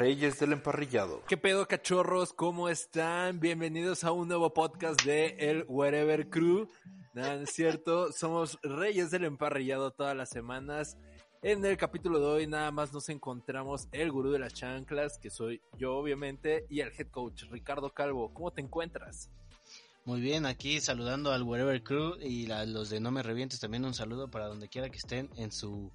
Reyes del Emparrillado. ¿Qué pedo, cachorros? ¿Cómo están? Bienvenidos a un nuevo podcast de El Wherever Crew. Nada, no es cierto. Somos Reyes del Emparrillado todas las semanas. En el capítulo de hoy nada más nos encontramos el gurú de las chanclas, que soy yo obviamente, y el head coach Ricardo Calvo. ¿Cómo te encuentras? Muy bien, aquí saludando al Wherever Crew y a los de No Me Revientes también un saludo para donde quiera que estén en su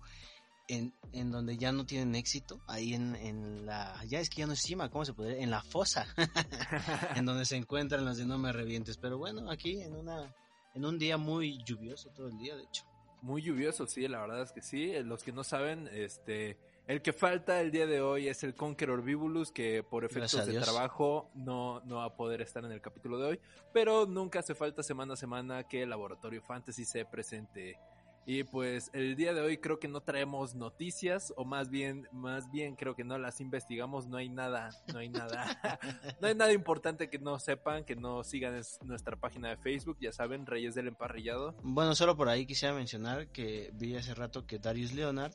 en, en donde ya no tienen éxito, ahí en, en la, ya es que ya no es cima, ¿cómo se podría? En la fosa, en donde se encuentran los de No Me Revientes, pero bueno, aquí en una, en un día muy lluvioso todo el día, de hecho. Muy lluvioso, sí, la verdad es que sí. Los que no saben, este, el que falta el día de hoy es el Conqueror Vivulus, que por efectos de trabajo no, no va a poder estar en el capítulo de hoy, pero nunca hace falta semana a semana que el Laboratorio Fantasy se presente. Y pues el día de hoy creo que no traemos noticias, o más bien, más bien creo que no las investigamos, no hay nada, no hay nada, no hay nada importante que no sepan, que no sigan nuestra página de Facebook, ya saben, Reyes del Emparrillado. Bueno, solo por ahí quisiera mencionar que vi hace rato que Darius Leonard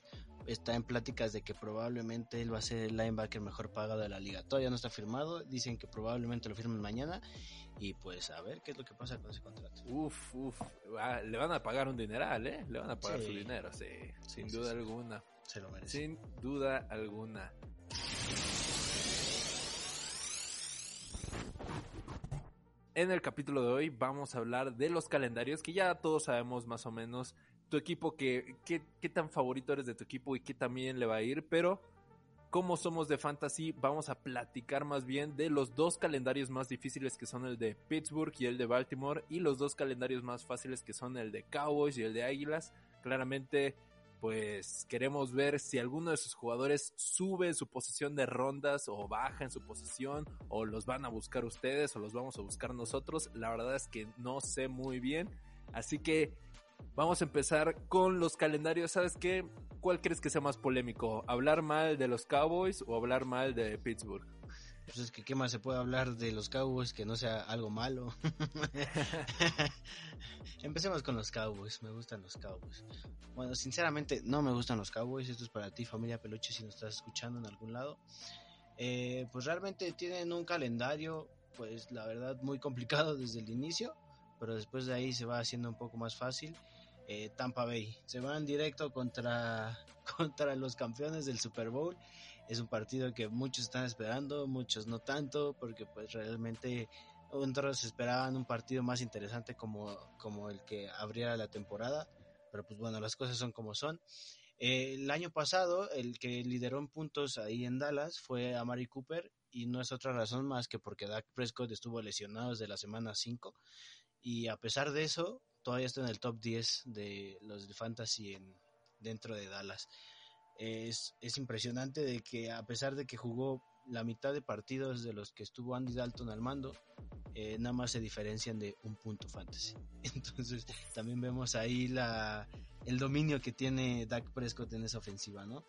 está en pláticas de que probablemente él va a ser el linebacker mejor pagado de la liga. Todavía no está firmado, dicen que probablemente lo firmen mañana y pues a ver qué es lo que pasa con ese contrato. Uf, uf, le van a pagar un dineral, ¿eh? Le van a pagar su dinero, sí, sin duda alguna. Se lo merece. Sin duda alguna. En el capítulo de hoy vamos a hablar de los calendarios que ya todos sabemos más o menos tu equipo, que, qué tan favorito eres de tu equipo y qué también le va a ir, pero como somos de fantasy, vamos a platicar más bien de los dos calendarios más difíciles que son el de Pittsburgh y el de Baltimore y los dos calendarios más fáciles que son el de Cowboys y el de Águilas. Claramente, pues queremos ver si alguno de sus jugadores sube su posición de rondas o baja en su posición o los van a buscar ustedes o los vamos a buscar nosotros. La verdad es que no sé muy bien. Así que Vamos a empezar con los calendarios. ¿Sabes qué? ¿Cuál crees que sea más polémico? ¿Hablar mal de los Cowboys o hablar mal de Pittsburgh? Pues es que qué más se puede hablar de los Cowboys que no sea algo malo. Empecemos con los Cowboys, me gustan los Cowboys. Bueno, sinceramente no me gustan los Cowboys, esto es para ti familia Peluche si nos estás escuchando en algún lado. Eh, pues realmente tienen un calendario, pues la verdad muy complicado desde el inicio pero después de ahí se va haciendo un poco más fácil. Eh, Tampa Bay, se van directo contra, contra los campeones del Super Bowl. Es un partido que muchos están esperando, muchos no tanto, porque pues realmente otros esperaban un partido más interesante como, como el que abriera la temporada, pero pues bueno, las cosas son como son. Eh, el año pasado, el que lideró en puntos ahí en Dallas fue Amari Cooper y no es otra razón más que porque Dak Prescott estuvo lesionado desde la semana 5 y a pesar de eso, todavía está en el top 10 de los de fantasy en, dentro de Dallas. Es, es impresionante de que a pesar de que jugó la mitad de partidos de los que estuvo Andy Dalton al mando, eh, nada más se diferencian de un punto fantasy. Entonces también vemos ahí la, el dominio que tiene Dak Prescott en esa ofensiva, ¿no?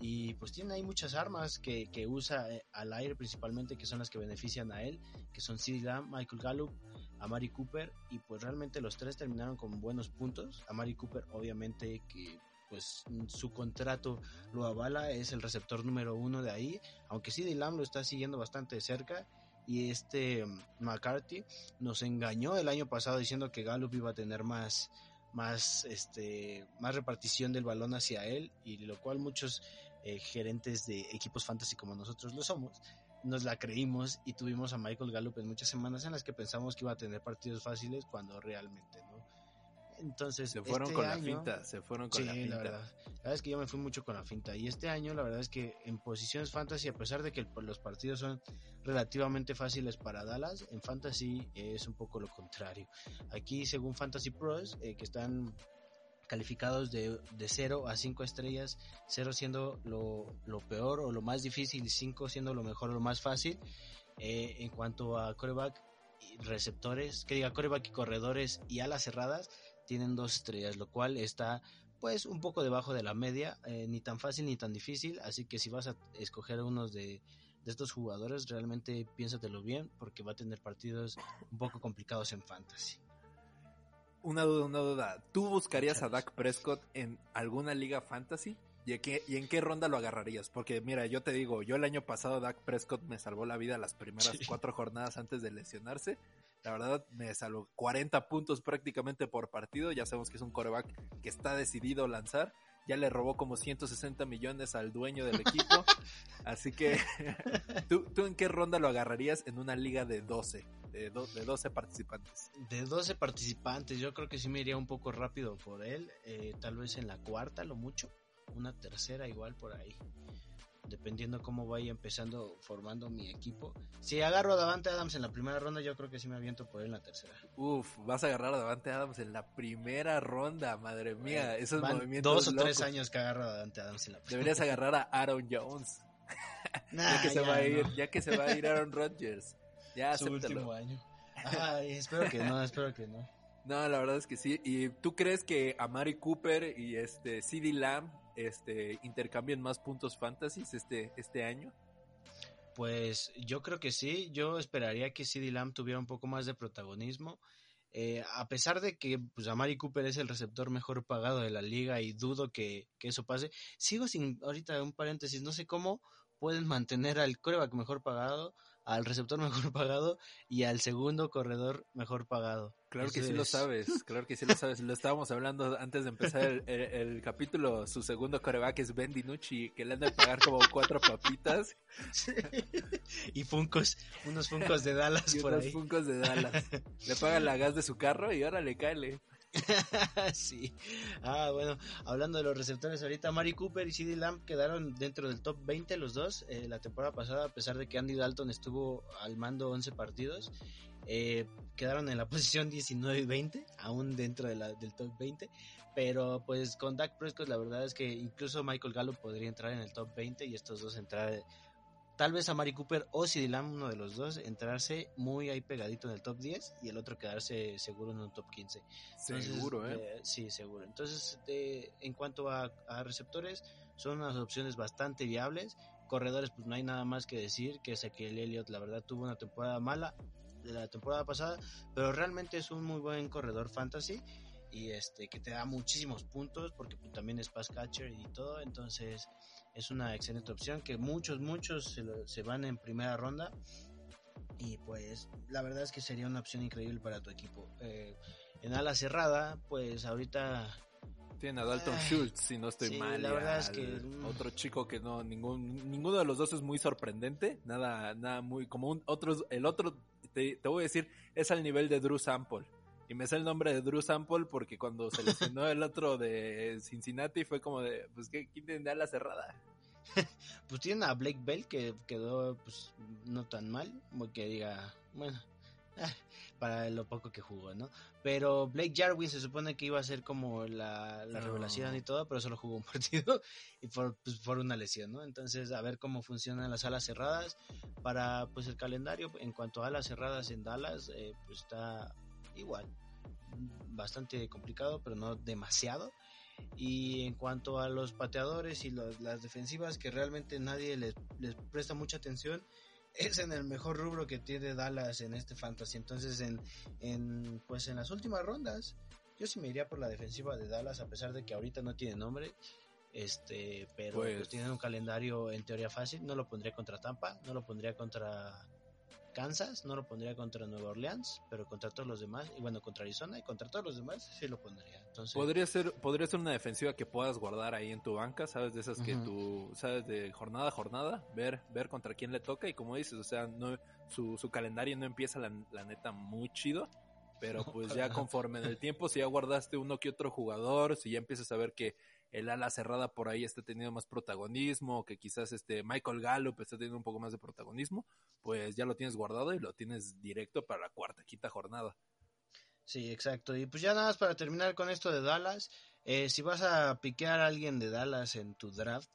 Y pues tiene ahí muchas armas que, que usa eh, al aire principalmente, que son las que benefician a él, que son CeeDee Michael Gallup, Amari Cooper, y pues realmente los tres terminaron con buenos puntos. Amari Cooper obviamente que pues su contrato lo avala, es el receptor número uno de ahí, aunque CeeDee Lamb lo está siguiendo bastante de cerca, y este mm, McCarthy nos engañó el año pasado diciendo que Gallup iba a tener más más este más repartición del balón hacia él y lo cual muchos eh, gerentes de equipos fantasy como nosotros lo somos nos la creímos y tuvimos a Michael Gallup en muchas semanas en las que pensamos que iba a tener partidos fáciles cuando realmente no Entonces, se fueron este con la finta, se fueron con Sí, la la, finta. verdad. La verdad es que yo me fui mucho con la finta. Y este año, la verdad es que en posiciones fantasy, a pesar de que el- los partidos son relativamente fáciles para Dallas, en fantasy es un poco lo contrario. Aquí, según Fantasy Pros, eh, que están calificados de, de 0 a 5 estrellas, 0 siendo lo, lo peor o lo más difícil, 5 siendo lo mejor o lo más fácil. Eh, en cuanto a coreback y receptores, que diga coreback y corredores y alas cerradas, tienen dos estrellas, lo cual está pues un poco debajo de la media, eh, ni tan fácil ni tan difícil, así que si vas a escoger unos de, de estos jugadores, realmente piénsatelo bien, porque va a tener partidos un poco complicados en fantasy. Una duda, una duda. ¿Tú buscarías a. Dak Prescott en alguna liga fantasy? ¿Y en, qué, ¿Y en qué ronda lo agarrarías? Porque mira, yo te digo, yo el año pasado Dak Prescott me salvó la vida las primeras Sí. cuatro jornadas antes de lesionarse. La verdad, me salvó 40 puntos prácticamente por partido. Ya sabemos que es un coreback que está decidido a lanzar. Ya le robó como 160 millones al dueño del equipo. Así que, ¿tú, ¿tú en qué ronda lo agarrarías en una liga de 12? De, do- de 12 participantes. De 12 participantes, yo creo que sí me iría un poco rápido por él, eh, tal vez en la cuarta, lo mucho, una tercera igual por ahí. Dependiendo cómo vaya empezando formando mi equipo. Si agarro a Davante Adams en la primera ronda, yo creo que sí me aviento por él en la tercera. Uf, vas a agarrar a Davante Adams en la primera ronda, madre mía. Esos Van movimientos dos o locos. tres años que agarro a Davante Adams en la primera. Deberías agarrar a Aaron Jones. Nah, ya que se ya va a ir, no. ya que se va a ir Aaron Rodgers. Ya, Su último acéptalo. año. Ay, espero que no, espero que no. No, la verdad es que sí. ¿Y tú crees que Amari Cooper y este CD Lamb este intercambien más puntos fantasies este este año? Pues yo creo que sí, yo esperaría que CD Lamb tuviera un poco más de protagonismo. Eh, a pesar de que pues, Amari Cooper es el receptor mejor pagado de la liga y dudo que, que eso pase, sigo sin, ahorita un paréntesis, no sé cómo pueden mantener al coreback mejor pagado, al receptor mejor pagado y al segundo corredor mejor pagado. Claro que sí lo es- sabes, claro que sí lo sabes. Lo estábamos hablando antes de empezar el, el- el capítulo. Su segundo coreback es Ben DiNucci, que le han de pagar como cuatro papitas y Funcos, unos Funcos de Dallas y por unos ahí. funcos de Dallas. Le pagan la gas de su carro y órale, cáele. sí. Ah, bueno, hablando de los receptores ahorita, Mari Cooper y CD Lamb quedaron dentro del top 20 los dos eh, la temporada pasada, a pesar de que Andy Dalton estuvo al mando 11 partidos. eh, quedaron en la posición 19 y 20, aún dentro del top 20. Pero pues con Dak Prescott la verdad es que incluso Michael Gallup podría entrar en el top 20 y estos dos entrar... Tal vez a Mari Cooper o CD Lamb, uno de los dos, entrarse muy ahí pegadito en el top 10 y el otro quedarse seguro en un top 15. Entonces, Seguro, ¿eh? eh, sí, seguro. Entonces, de- en cuanto a, a receptores, son unas opciones bastante viables. Corredores, pues no hay nada más que decir que Ezequiel Elliott, la verdad, tuvo una temporada mala de la temporada pasada, pero realmente es un muy buen corredor fantasy y este que te da muchísimos puntos porque pues, también es pass catcher y todo, entonces es una excelente opción que muchos, muchos se, lo- se van en primera ronda y pues la verdad es que sería una opción increíble para tu equipo. Eh, en ala cerrada, pues ahorita Tiene a Dalton Ay, Schultz, si no estoy sí, mal. la verdad es que, mm. Otro chico que no, ningún, ninguno de los dos es muy sorprendente. Nada, nada muy. Como un otro. El otro, te, te voy a decir, es al nivel de Drew Sample. Y me sé el nombre de Drew Sample porque cuando se lesionó el otro de Cincinnati fue como de. Pues, ¿qué, ¿quién tiene ala cerrada? pues tienen a Blake Bell que quedó pues no tan mal, que diga, bueno, ah, para lo poco que jugó, ¿no? Pero Blake Jarwin se supone que iba a ser como la, la No. revelación y todo, pero solo jugó un partido y por, pues, por una lesión, ¿no? Entonces, a ver cómo funcionan las alas cerradas para pues el calendario en cuanto a alas cerradas en Dallas, eh, pues está igual, bastante complicado, pero no demasiado. Y en cuanto a los pateadores y los- las defensivas, que realmente nadie les, les presta mucha atención, es en el mejor rubro que tiene Dallas en este fantasy. Entonces, en, en, pues en las últimas rondas, yo sí me iría por la defensiva de Dallas, a pesar de que ahorita no tiene nombre. Este, pero Pues- pues tienen un calendario en teoría fácil. No lo pondría contra Tampa, no lo pondría contra Kansas, no lo pondría contra Nueva Orleans, pero contra todos los demás, y bueno, contra Arizona y contra todos los demás sí lo pondría. Entonces, Podría ser, podría ser una defensiva que puedas guardar ahí en tu banca, ¿sabes? De esas que tú, ¿sabes? De jornada a jornada, ver, ver contra quién le toca y como dices, o sea, no, su, su calendario no empieza la, la neta muy chido, pero pues ya conforme en el tiempo, si ya guardaste uno que otro jugador, si ya empiezas a ver que el ala cerrada por ahí está teniendo más protagonismo, que quizás este Michael Gallup está teniendo un poco más de protagonismo, pues ya lo tienes guardado y lo tienes directo para la cuarta, quinta jornada. Sí, exacto. Y pues ya nada más para terminar con esto de Dallas, eh, si vas a piquear a alguien de Dallas en tu draft,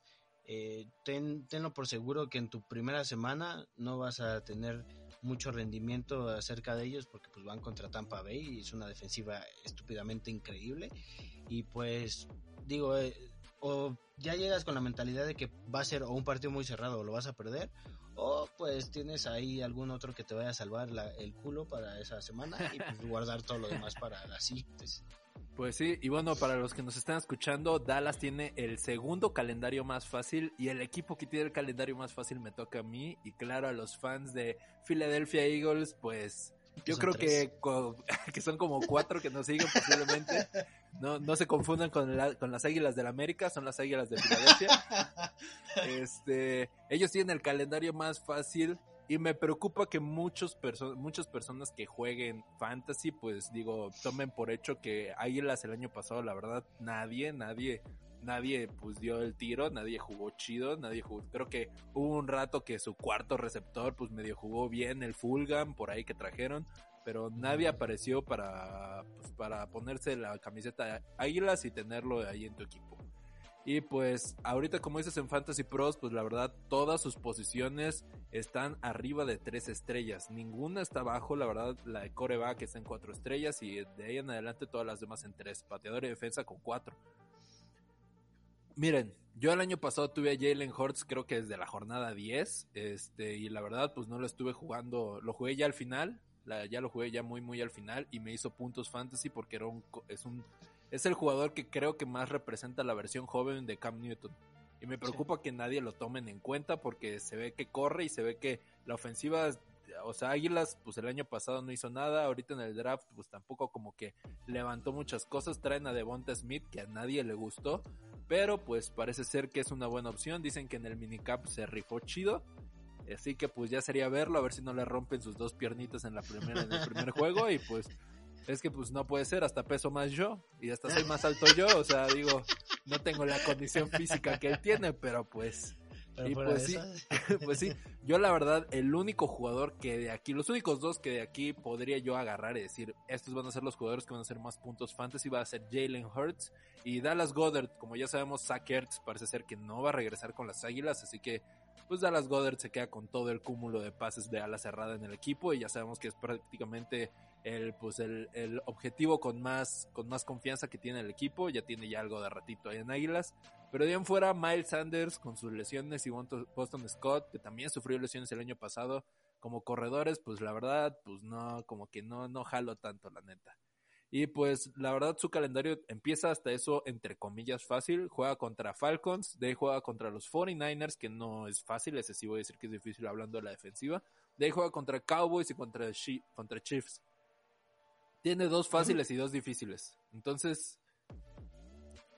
eh, ten, tenlo por seguro que en tu primera semana no vas a tener mucho rendimiento acerca de ellos porque pues van contra Tampa Bay y es una defensiva estúpidamente increíble y pues digo eh, o ya llegas con la mentalidad de que va a ser o un partido muy cerrado o lo vas a perder o pues tienes ahí algún otro que te vaya a salvar el culo para esa semana y pues guardar todo lo demás para las siguientes. Pues sí, y bueno, para los que nos están escuchando, Dallas tiene el segundo calendario más fácil y el equipo que tiene el calendario más fácil me toca a mí y claro, a los fans de Philadelphia Eagles, pues yo creo que, que son como cuatro que nos siguen posiblemente. No, no se confundan con, con las Águilas del América, son las Águilas de Filadelfia. Este, ellos tienen el calendario más fácil y me preocupa que muchos muchas personas que jueguen fantasy, pues digo, tomen por hecho que Águilas el año pasado, la verdad, nadie, nadie, nadie pues dio el tiro, nadie jugó chido, nadie jugó, creo que hubo un rato que su cuarto receptor pues medio jugó bien el Fulgam por ahí que trajeron, pero nadie apareció para, pues, para ponerse la camiseta Águilas y tenerlo ahí en tu equipo. Y pues ahorita como dices en Fantasy Pros, pues la verdad todas sus posiciones están arriba de tres estrellas. Ninguna está abajo, la verdad la de que está en cuatro estrellas y de ahí en adelante todas las demás en tres. Pateador y defensa con cuatro. Miren, yo el año pasado tuve a Jalen Hurts creo que desde la jornada 10, este, y la verdad pues no lo estuve jugando, lo jugué ya al final, ya lo jugué ya muy muy al final y me hizo puntos fantasy porque era un, es un es el jugador que creo que más representa la versión joven de Cam Newton. Y me preocupa que nadie lo tomen en cuenta porque se ve que corre y se ve que la ofensiva, o sea, Águilas, pues el año pasado no hizo nada, ahorita en el draft, pues tampoco como que levantó muchas cosas, traen a Devonta Smith que a nadie le gustó, pero pues parece ser que es una buena opción, dicen que en el minicap se rifó chido, así que pues ya sería verlo, a ver si no le rompen sus dos piernitas en la primera, en el primer juego. Y pues es que pues no puede ser, hasta peso más yo. Y hasta soy más alto yo, o sea, digo, no tengo la condición física que él tiene, pero pues... y pues sí, pues sí, yo la verdad, el único jugador que de aquí, los únicos dos que de aquí podría yo agarrar y decir, estos van a ser los jugadores que van a hacer más puntos fantasy, va a ser Jalen Hurts y Dallas Goddard, como ya sabemos, Zach Ertz parece ser que no va a regresar con las Águilas, así que pues Dallas Goddard se queda con todo el cúmulo de pases de ala cerrada en el equipo y ya sabemos que es prácticamente el pues el, el, objetivo con más con más confianza que tiene el equipo ya tiene ya algo de ratito ahí en Águilas. Pero de en fuera Miles Sanders con sus lesiones y Boston Scott que también sufrió lesiones el año pasado como corredores pues la verdad pues no como que no no jalo tanto la neta. Y pues la verdad su calendario empieza hasta eso entre comillas fácil. Juega contra Falcons de ahí juega contra los 49ers que no es fácil ese sí voy a decir que es difícil hablando de la defensiva. De ahí juega contra Cowboys y contra, contra Chiefs tiene dos fáciles y dos difíciles. Entonces,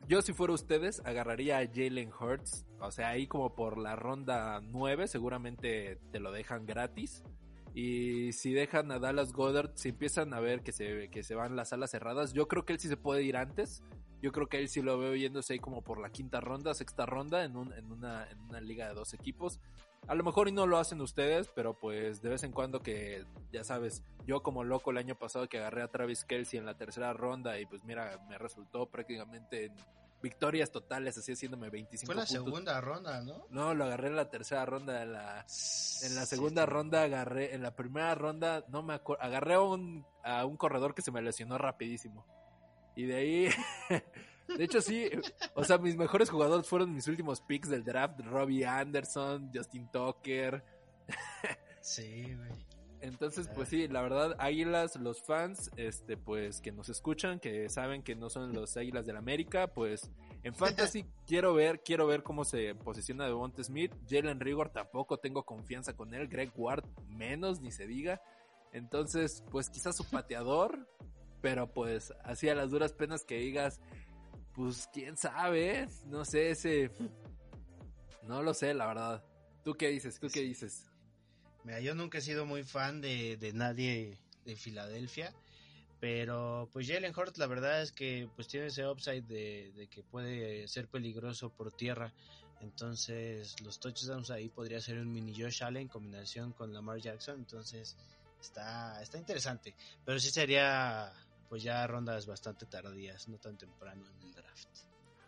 yo si fuera ustedes, agarraría a Jalen Hurts. O sea, ahí como por la ronda 9, seguramente te lo dejan gratis. Y si dejan a Dallas Goddard, si empiezan a ver que se, que se van las alas cerradas, yo creo que él sí se puede ir antes. Yo creo que él sí lo veo yéndose ahí como por la quinta ronda, sexta ronda en, un, en, una, en una liga de dos equipos. A lo mejor no lo hacen ustedes, pero pues de vez en cuando que, ya sabes, yo como loco el año pasado que agarré a Travis Kelsey en la tercera ronda y pues mira, me resultó prácticamente en victorias totales, así haciéndome 25 Fue la segunda ronda, ¿no? No, lo agarré en la tercera ronda, en la, en la segunda ronda agarré, en la primera ronda, no me acuerdo, agarré a un, a un corredor que se me lesionó rapidísimo. Y de ahí... De hecho, sí, o sea, mis mejores jugadores fueron mis últimos picks del draft, Robbie Anderson, Justin Tucker. Sí, güey. Entonces, pues sí, la verdad, Águilas, los fans, este, pues que nos escuchan, que saben que no son los Águilas del América, pues en Fantasy quiero ver, quiero ver cómo se posiciona Devonta Smith. Jalen Rigor tampoco tengo confianza con él, Greg Ward menos, ni se diga. Entonces, pues quizás su pateador, pero pues así a las duras penas que digas, pues quién sabe, no sé, ese... No lo sé, la verdad. ¿Tú qué dices? ¿Tú qué dices? Mira, yo nunca he sido muy fan de, de nadie de Filadelfia, Pero pues Jalen Hurts la verdad es que pues tiene ese upside de, de que puede ser peligroso por tierra. Entonces los touchdowns ahí podría ser un mini Josh Allen en combinación con Lamar Jackson. Entonces está, está interesante. Pero sí sería pues ya rondas bastante tardías, no tan temprano en el draft.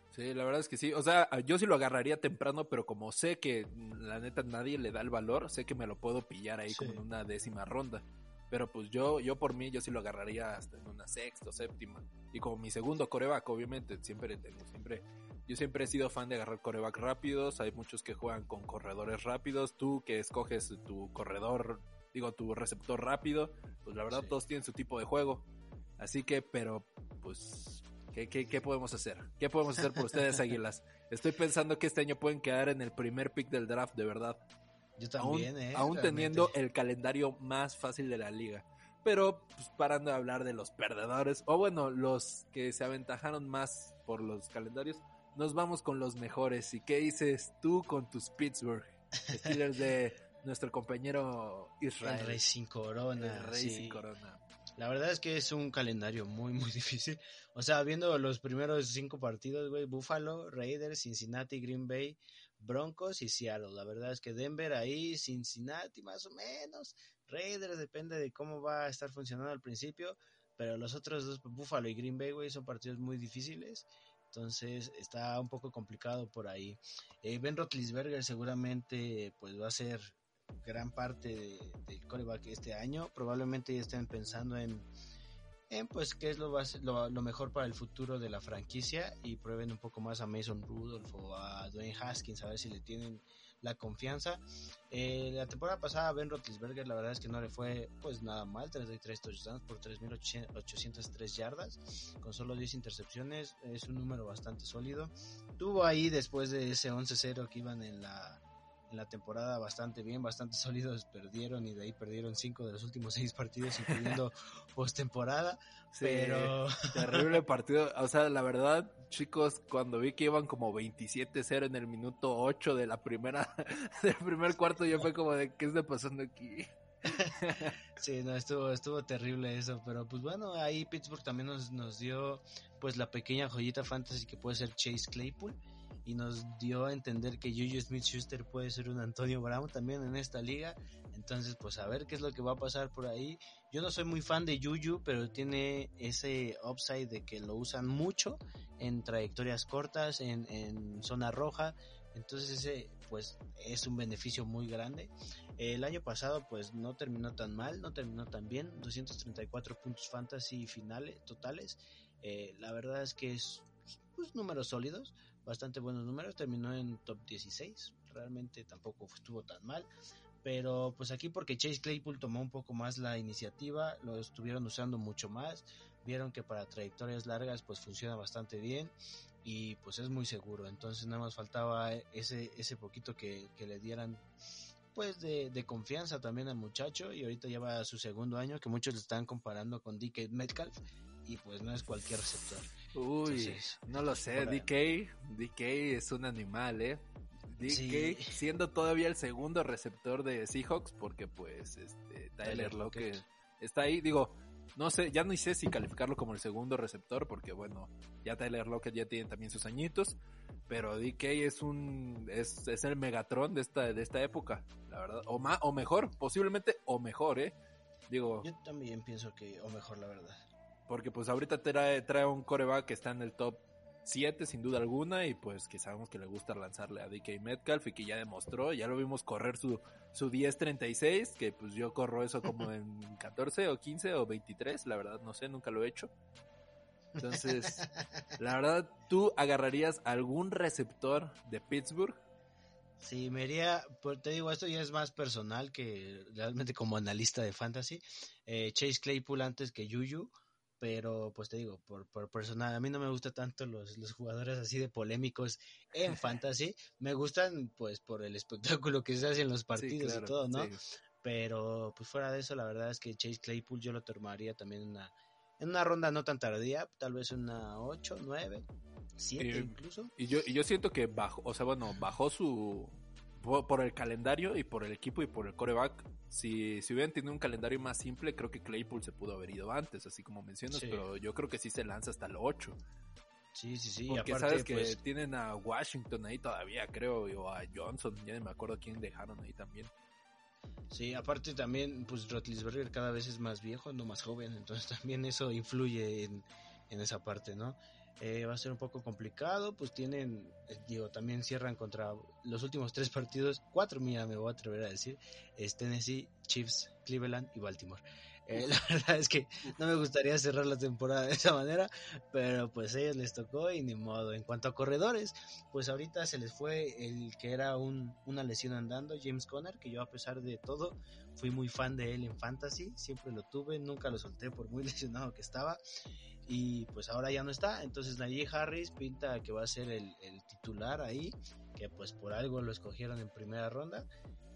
Sí, la verdad es que sí. O sea, yo sí lo agarraría temprano, pero como sé que la neta nadie le da el valor, sé que me lo puedo pillar ahí Sí. como en una décima ronda. Pero pues yo, yo por mí, yo sí lo agarraría hasta en una sexta o séptima. Y como mi segundo coreback, obviamente, siempre tengo, siempre, yo siempre he sido fan de agarrar coreback rápidos. Hay muchos que juegan con corredores rápidos. Tú que escoges tu corredor, digo, tu receptor rápido, pues la verdad Sí. todos tienen su tipo de juego. Así que, pero, pues, ¿qué, qué, qué podemos hacer? ¿Qué podemos hacer por ustedes, Águilas? Estoy pensando que este año pueden quedar en el primer pick del draft, de verdad. Yo Aún, también, eh, aún teniendo el calendario más fácil de la liga. Pero, pues, parando de hablar de los perdedores, o bueno, los que se aventajaron más por los calendarios, nos vamos con los mejores. ¿Y qué dices tú con tus Pittsburgh Steelers de nuestro compañero Israel? El Rey sin corona. El Rey sí. sin corona. La verdad es que es un calendario muy, muy difícil. O sea, viendo los primeros cinco partidos, güey, Buffalo, Raiders, Cincinnati, Green Bay, Broncos y Seattle. La verdad es que Denver ahí, Cincinnati más o menos. Raiders depende de cómo va a estar funcionando al principio. Pero los otros dos, Buffalo y Green Bay, güey, son partidos muy difíciles. Entonces está un poco complicado por ahí. Eh, ben Roethlisberger seguramente pues va a ser gran parte de- del coreback este año. Probablemente ya estén pensando en, en pues qué es lo, lo, lo mejor para el futuro de la franquicia y prueben un poco más a Mason Rudolph o a Dwayne Haskins a ver si le tienen la confianza. Eh, la temporada pasada Ben Roethlisberger la verdad es que no le fue pues nada mal, 33 touchdowns por 3.803 yardas con solo 10 intercepciones, es un número bastante sólido. Tuvo ahí después de ese 11-0 que iban en la en la temporada bastante bien, bastante sólidos, perdieron y de ahí perdieron 5 de los últimos 6 partidos incluyendo postemporada, Sí, pero terrible partido. O sea, la verdad, chicos, cuando vi que iban como 27-0 en el minuto 8 de la primera, del primer cuarto, yo fue como de, ¿qué está pasando aquí? Sí, no, estuvo, estuvo terrible eso, pero pues bueno, ahí Pittsburgh también nos, nos dio pues la pequeña joyita fantasy que puede ser Chase Claypool y nos dio a entender que Juju Smith-Schuster puede ser un Antonio Brown también en esta liga, entonces pues a ver qué es lo que va a pasar por ahí. Yo no soy muy fan de Juju, pero tiene ese upside de que lo usan mucho en trayectorias cortas, en, en zona roja, entonces ese pues es un beneficio muy grande. El año pasado pues no terminó tan mal, no terminó tan bien, 234 puntos fantasy finales totales. Eh, la verdad es que es pues, números sólidos, bastante buenos números, terminó en top 16, realmente tampoco estuvo tan mal. Pero pues aquí porque Chase Claypool tomó un poco más la iniciativa, lo estuvieron usando mucho más, vieron que para trayectorias largas pues funciona bastante bien y pues es muy seguro, entonces nada más faltaba ese, ese poquito que, que le dieran pues de, de, confianza también al muchacho y ahorita lleva su segundo año que muchos le están comparando con DK Metcalf y pues no es cualquier receptor. Uy, Entonces, no lo sé, DK, DK es un animal, eh. DK sí. siendo todavía el segundo receptor de Seahawks porque pues este Tyler Lockett está ahí, digo, no sé, ya no sé si calificarlo como el segundo receptor porque bueno, ya Tyler Lockett ya tiene también sus añitos, pero DK es un es, es el Megatron de esta de esta época, la verdad, o más o mejor, posiblemente o mejor, eh. Digo, yo también pienso que o mejor la verdad. Porque pues ahorita trae, trae un coreback que está en el top 7 sin duda alguna y pues que sabemos que le gusta lanzarle a DK Metcalf y que ya demostró, ya lo vimos correr su, su 10-36, que pues yo corro eso como en 14 o 15 o 23, la verdad no sé, nunca lo he hecho. Entonces, la verdad, ¿tú agarrarías algún receptor de Pittsburgh? Sí, me iría, te digo, esto ya es más personal que realmente como analista de fantasy. Eh, Chase Claypool antes que Juju, pero pues te digo, por, por personal, a mí no me gustan tanto los, los jugadores así de polémicos en fantasy. Me gustan pues por el espectáculo que se hace en los partidos sí, claro, y todo, ¿no? Sí. Pero pues fuera de eso, la verdad es que Chase Claypool yo lo tomaría también en una, en una ronda no tan tardía, tal vez una 8, 9. 7 y, incluso. Y yo, y yo siento que bajó, o sea, bueno, bajó su por, el calendario y por el equipo y por el coreback. Si, si hubieran tenido un calendario más simple, creo que Claypool se pudo haber ido antes, así como mencionas, pero yo creo que sí se lanza hasta el 8. Sí, sí, sí. Porque sabes que pues, tienen a Washington ahí todavía, creo, o a Johnson, ya no me acuerdo quién dejaron ahí también. Sí, aparte también, pues Rotlisberger cada vez es más viejo, no más joven, entonces también eso influye en, en esa parte, ¿no? Eh, va a ser un poco complicado, pues tienen, eh, digo, también cierran contra los últimos tres partidos, cuatro, mira, me voy a atrever a decir, es Tennessee, Chiefs, Cleveland y Baltimore. Eh, la verdad es que no me gustaría cerrar la temporada de esa manera, pero pues a ellos les tocó y ni modo. En cuanto a corredores, pues ahorita se les fue el que era un, una lesión andando, James Conner, que yo a pesar de todo fui muy fan de él en fantasy, siempre lo tuve, nunca lo solté por muy lesionado que estaba y pues ahora ya no está. Entonces Najee Harris pinta que va a ser el, titular ahí, que pues por algo lo escogieron en primera ronda.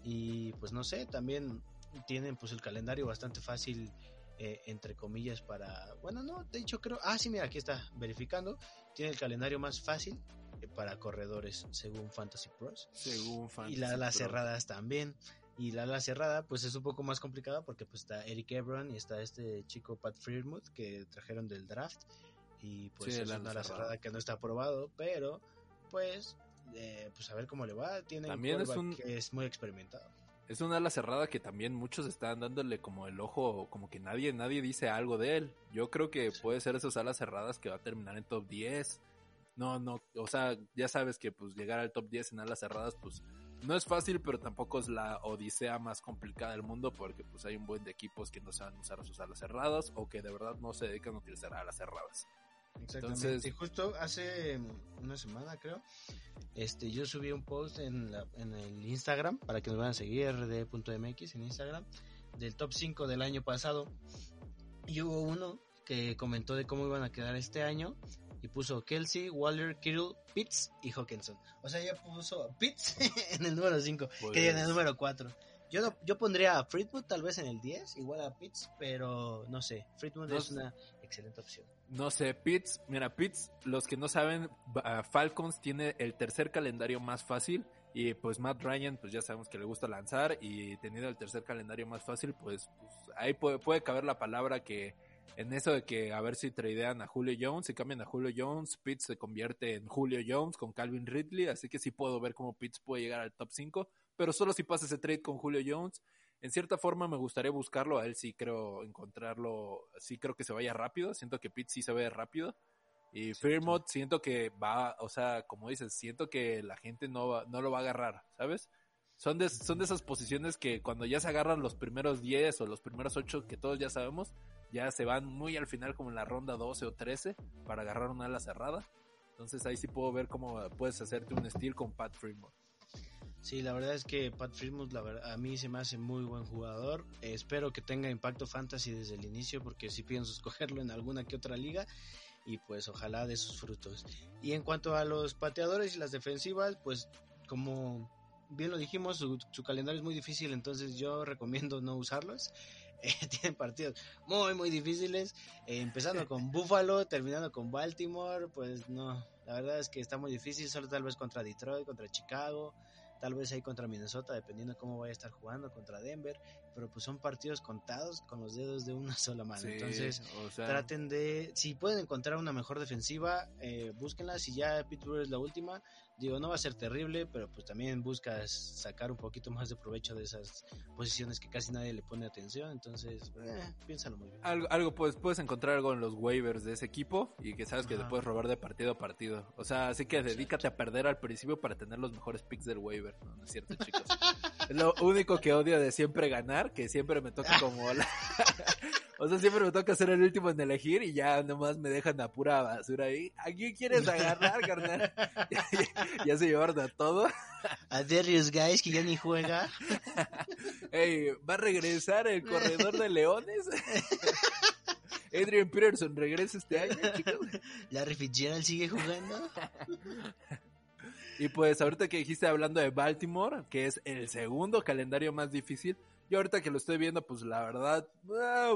Y pues no sé, también tienen pues el calendario bastante fácil, eh, entre comillas, para... Bueno, no, de hecho creo... Ah, sí, mira, aquí está verificando. Tiene el calendario más fácil eh, para corredores según Fantasy Pros. Según Fantasy Y las cerradas también. Y la ala cerrada, pues es un poco más complicada porque pues está Eric Ebron y está este chico Pat Freermuth que trajeron del draft. Y pues es una ala cerrada que no está aprobado, pero pues, eh, pues a ver cómo le va. Tiene también es un... que es muy experimentado. Es una ala cerrada que también muchos están dándole como el ojo, como que nadie, nadie dice algo de él. Yo creo que puede ser esas alas cerradas que va a terminar en top 10. No, no, o sea, ya sabes que pues llegar al top 10 en alas cerradas, pues no es fácil, pero tampoco es la odisea más complicada del mundo porque pues hay un buen de equipos que no saben usar sus alas cerradas o que de verdad no se dedican a utilizar alas cerradas. Exactamente. y justo hace una semana creo, este, yo subí un post en, la, en el Instagram para que nos vayan a seguir rd.mx en Instagram del top 5 del año pasado y hubo uno que comentó de cómo iban a quedar este año y puso Kelsey, Waller, Kittle, Pitts y Hawkinson. O sea, ya puso Pitts en el número 5, que en el pues número 4. Yo, no, yo pondría a Friedwood tal vez en el 10, igual a Pitts, pero no sé, Friedwood es una excelente opción. No sé, Pitts, mira, Pitts, los que no saben, Falcons tiene el tercer calendario más fácil y pues Matt Ryan, pues ya sabemos que le gusta lanzar y teniendo el tercer calendario más fácil, pues, pues ahí puede, puede caber la palabra que en eso de que a ver si tradean a Julio Jones, si cambian a Julio Jones, Pitts se convierte en Julio Jones con Calvin Ridley, así que sí puedo ver cómo Pitts puede llegar al top 5, pero solo si pasa ese trade con Julio Jones. En cierta forma me gustaría buscarlo, a él sí creo encontrarlo, sí creo que se vaya rápido, siento que Pitts sí se ve rápido. Y Fairmont siento que va, o sea, como dices, siento que la gente no, no lo va a agarrar, ¿sabes? Son de, son de esas posiciones que cuando ya se agarran los primeros 10 o los primeros 8 que todos ya sabemos, ya se van muy al final como en la ronda 12 o 13 para agarrar una ala cerrada. Entonces ahí sí puedo ver cómo puedes hacerte un steal con Pat Fremont. Sí, la verdad es que Pat verdad, a mí se me hace muy buen jugador. espero que tenga impacto fantasy desde el inicio porque sí pienso escogerlo en alguna que otra liga y pues ojalá de sus frutos. Y en cuanto a los pateadores y las defensivas, pues como bien lo dijimos, su calendario es muy difícil, entonces yo recomiendo no usarlos. tienen partidos muy, muy difíciles, eh, empezando con Buffalo, terminando con Baltimore, pues no, la verdad es que está muy difícil, solo tal vez contra Detroit, contra Chicago, tal vez ahí contra Minnesota, dependiendo cómo vaya a estar jugando, contra Denver, pero pues son partidos contados con los dedos de una sola mano. Entonces, traten de, si pueden encontrar una mejor defensiva, eh, búsquenla, si ya Pittsburgh es la última, Digo, no va a ser terrible, pero pues también buscas sacar un poquito más de provecho de esas posiciones que casi nadie le pone atención, entonces eh, piénsalo muy bien. Algo, algo pues, puedes encontrar algo en los waivers de ese equipo y que sabes que te puedes robar de partido a partido. O sea, así que dedícate a perder al principio para tener los mejores picks del waiver, ¿no? es cierto, chicos? lo único que odio de siempre ganar, que siempre me toca como la... O sea, siempre me toca ser el último en elegir y ya nomás me dejan a pura basura ahí. ¿A quién quieres agarrar, carnal? ya, se llevaron a todo. A Darius Guys, que ya ni juega. Ey, ¿va a regresar el corredor de leones? Adrian Peterson regresa este año, chicos. Larry Fitzgerald sigue jugando. Y pues ahorita que dijiste hablando de Baltimore, que es el segundo calendario más difícil, yo ahorita que lo estoy viendo, pues la verdad,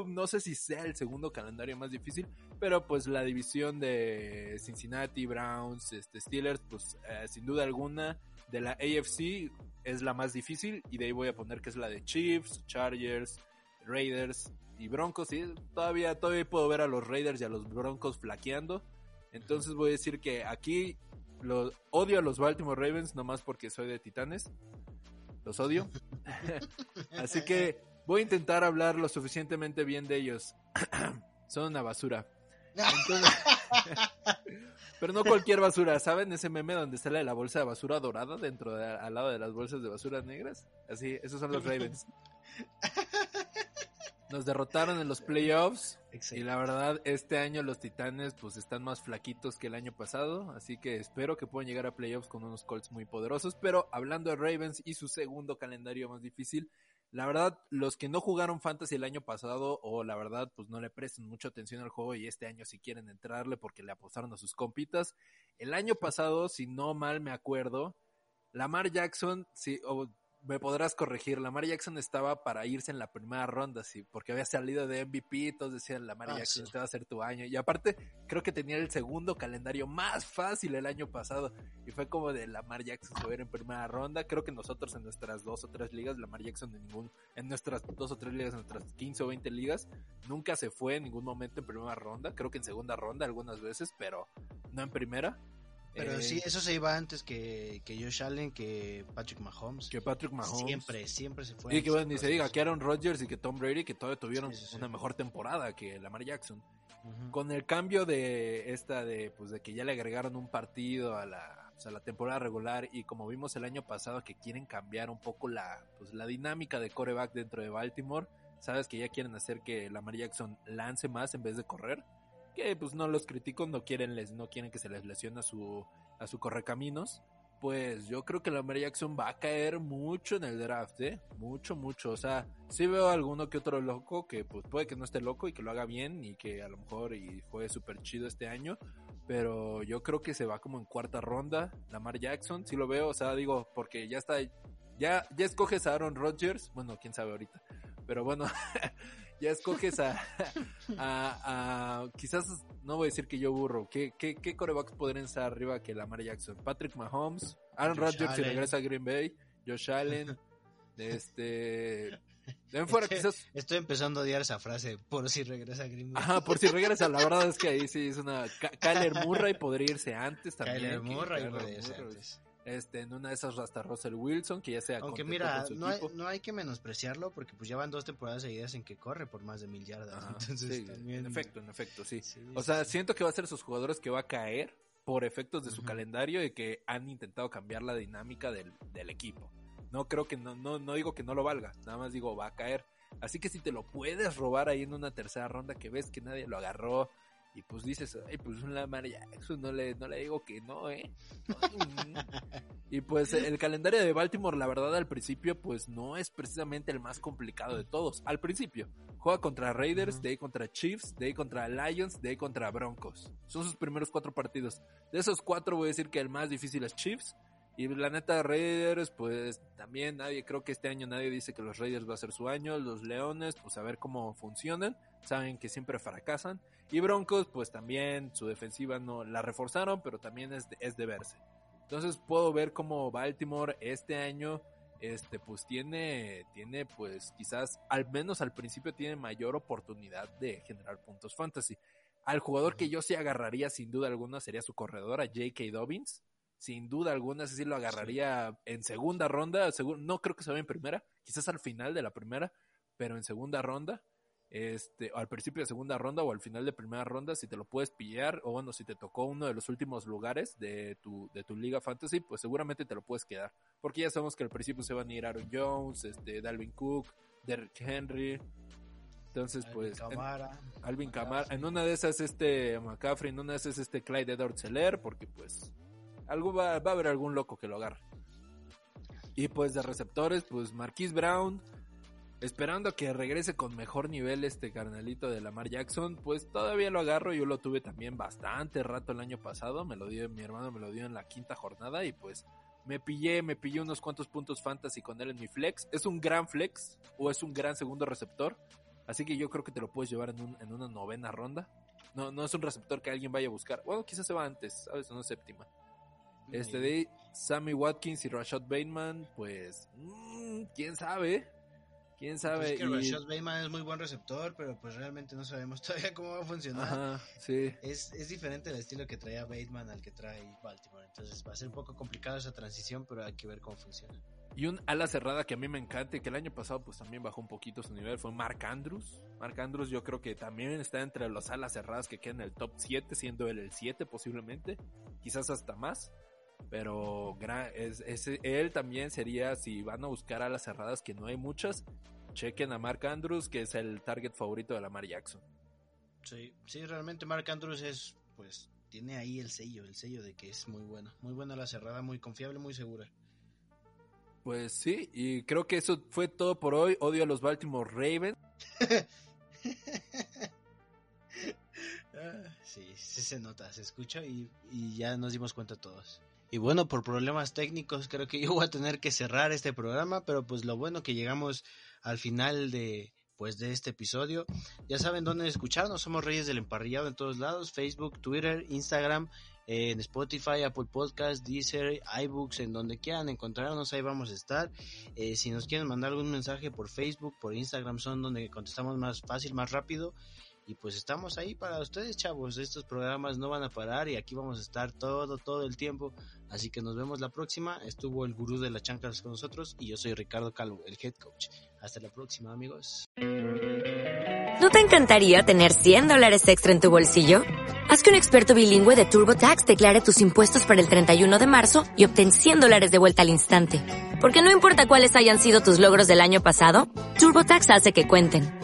no sé si sea el segundo calendario más difícil, pero pues la división de Cincinnati, Browns, este, Steelers, pues eh, sin duda alguna de la AFC, es la más difícil y de ahí voy a poner que es la de Chiefs, Chargers, Raiders y Broncos. Todavía, todavía puedo ver a los Raiders y a los Broncos flaqueando. Entonces voy a decir que aquí los odio a los Baltimore Ravens nomás porque soy de Titanes. Los odio. Así que voy a intentar hablar lo suficientemente bien de ellos. Son una basura. pero no cualquier basura, ¿saben? Ese meme donde sale la bolsa de basura dorada dentro de, al lado de las bolsas de basura negras. Así, esos son los Ravens. Nos derrotaron en los playoffs. Y la verdad este año los Titanes pues están más flaquitos que el año pasado, así que espero que puedan llegar a playoffs con unos Colts muy poderosos, pero hablando de Ravens y su segundo calendario más difícil, la verdad, los que no jugaron Fantasy el año pasado o la verdad pues no le presten mucha atención al juego y este año si quieren entrarle porque le apostaron a sus compitas, el año pasado, si no mal me acuerdo, Lamar Jackson, sí, me podrás corregir, Lamar Jackson estaba para irse en la primera ronda, sí, porque había salido de MVP, todos decían Lamar ah, Jackson, este va a ser tu año. Y aparte, creo que tenía el segundo calendario más fácil el año pasado. Y fue como de Lamar Jackson se en primera ronda. Creo que nosotros en nuestras dos o tres ligas, Lamar Jackson en ningún, en nuestras dos o tres ligas, en nuestras 15 o 20 ligas, nunca se fue en ningún momento en primera ronda. Creo que en segunda ronda algunas veces, pero no en primera. Pero sí, eh, eso se iba antes que, que Josh Allen, que Patrick Mahomes. Que Patrick Mahomes. Siempre, siempre se fue. Y que bueno, ni se diga que Aaron Rodgers y que Tom Brady, que todavía tuvieron una mejor temporada que Lamar Jackson. Con el cambio de esta, de pues de que ya le agregaron un partido a la, a la temporada regular y como vimos el año pasado que quieren cambiar un poco la, pues, la dinámica de coreback dentro de Baltimore, sabes que ya quieren hacer que Lamar Jackson lance más en vez de correr que pues no los critico, no quieren les, no quieren que se les lesione a su a su correcaminos, pues yo creo que Lamar Jackson va a caer mucho en el draft, ¿eh? Mucho, mucho. O sea, sí veo alguno que otro loco que pues puede que no esté loco y que lo haga bien y que a lo mejor y fue súper chido este año. Pero yo creo que se va como en cuarta ronda. Lamar Jackson, sí lo veo, o sea, digo, porque ya está, ya, ya escoges a Aaron Rodgers. Bueno, quién sabe ahorita. Pero bueno, ya escoges a, a, quizás no voy a decir que yo burro, ¿qué, qué, qué corebacks podrían estar arriba que Lamar Jackson? Patrick Mahomes, Aaron Rodgers si regresa a Green Bay, Josh Allen, este... De fuera, quizás... Estoy empezando a odiar esa frase, por si regresa a Green Bay. Ajá, por si regresa, la verdad es que ahí sí es una... Kyler Murray podría irse antes también. Kyler Murray podría irse antes. Este, en una de esas hasta Russell Wilson, que ya sea Aunque mira, no hay, no hay, que menospreciarlo porque pues ya van dos temporadas seguidas en que corre por más de mil yardas. Entonces, En efecto, en efecto, sí. o sea, siento que va a ser esos jugadores que va a caer por efectos de su calendario y que han intentado cambiar la dinámica del, del equipo. No creo que, no, no, no digo que no lo valga, nada más digo va a caer. Así que si te lo puedes robar ahí en una tercera ronda que ves que nadie lo agarró, y pues dices, ay, pues un Lamar Jackson, no le, no le digo que no, ¿eh? y pues el calendario de Baltimore, la verdad, al principio, pues no es precisamente el más complicado de todos. Al principio, juega contra Raiders, de ahí contra Chiefs, de ahí contra Lions, de ahí contra Broncos. Son sus primeros cuatro partidos. De esos cuatro voy a decir que el más difícil es Chiefs. Y la neta, Raiders, pues también nadie, creo que este año nadie dice que los Raiders va a ser su año. Los Leones, pues a ver cómo funcionan. Saben que siempre fracasan. Y Broncos, pues también su defensiva no la reforzaron, pero también es de, es de verse. Entonces puedo ver cómo Baltimore este año, este, pues tiene, tiene, pues quizás, al menos al principio tiene mayor oportunidad de generar puntos fantasy. Al jugador que yo sí agarraría sin duda alguna sería su corredora, J.K. Dobbins sin duda alguna, sí lo agarraría en segunda ronda, no creo que se vaya en primera, quizás al final de la primera, pero en segunda ronda, este, al principio de segunda ronda o al final de primera ronda, si te lo puedes pillar, o bueno, si te tocó uno de los últimos lugares de tu, de tu liga fantasy, pues seguramente te lo puedes quedar, porque ya sabemos que al principio se van a ir Aaron Jones, este, Dalvin Cook, Derrick Henry, entonces, pues. Alvin Camara. En una de esas, este McCaffrey. En una de esas, este Clyde Edwards Seller. Porque, pues algo va, va a haber algún loco que lo agarre. Y pues de receptores, pues Marquise Brown, esperando que regrese con mejor nivel este carnalito de Lamar Jackson, pues todavía lo agarro, yo lo tuve también bastante rato el año pasado, me lo dio mi hermano, me lo dio en la quinta jornada y pues me pillé, me pillé unos cuantos puntos fantasy con él en mi flex. Es un gran flex o es un gran segundo receptor, así que yo creo que te lo puedes llevar en, un, en una novena ronda. No, no es un receptor que alguien vaya a buscar. Bueno, quizás se va antes, ¿sabes? Una séptima. Este de Sammy Watkins y Rashad Bateman, pues, mmm, quién sabe. Quién sabe. Pues es que Y- Rashad Bateman es muy buen receptor, pero pues realmente no sabemos todavía cómo va a funcionar. Ajá, sí. Es, es diferente el estilo que traía Bateman al que trae Baltimore. Entonces va a ser un poco complicado esa transición, pero hay que ver cómo funciona. Y un ala cerrada que a mí me encanta y que el año pasado pues también bajó un poquito su nivel fue Mark Andrews. Mark Andrews yo creo que también está entre las alas cerradas que quedan en el top 7, siendo él el 7 posiblemente, quizás hasta más. Pero gra- es, es- él también sería, si van a buscar alas cerradas, que no hay muchas, chequen a Mark Andrews, que es el target favorito de Lamar Jackson. Sí, sí, realmente Mark Andrews es, pues, tiene ahí el sello, el sello de que es muy bueno. Muy buena la cerrada, muy confiable, muy segura. Pues sí, y creo que eso fue todo por hoy. Odio a los Baltimore Ravens. Ah, Sí, sí se nota, se escucha y, y ya nos dimos cuenta todos. Y bueno, por problemas técnicos creo que yo voy a tener que cerrar este programa, pero pues lo bueno que llegamos al final de pues de este episodio. Ya saben dónde escucharnos, somos Reyes del Emparrillado en todos lados, Facebook, Twitter, Instagram, en Spotify, Apple Podcast, Deezer, iBooks, en donde quieran encontrarnos, ahí vamos a estar. Eh, si nos quieren mandar algún mensaje por Facebook, por Instagram, son donde contestamos más fácil, más rápido. Y pues estamos ahí para ustedes, chavos. Estos programas no van a parar y aquí vamos a estar todo, todo el tiempo. Así que nos vemos la próxima. Estuvo el gurú de las chanclas con nosotros y yo soy Ricardo Calvo, el head coach. Hasta la próxima, amigos. ¿No te encantaría tener 100 dólares extra en tu bolsillo? Haz que un experto bilingüe de TurboTax declare tus impuestos para el 31 de marzo y obtén 100 dólares de vuelta al instante. Porque no importa cuáles hayan sido tus logros del año pasado, TurboTax hace que cuenten.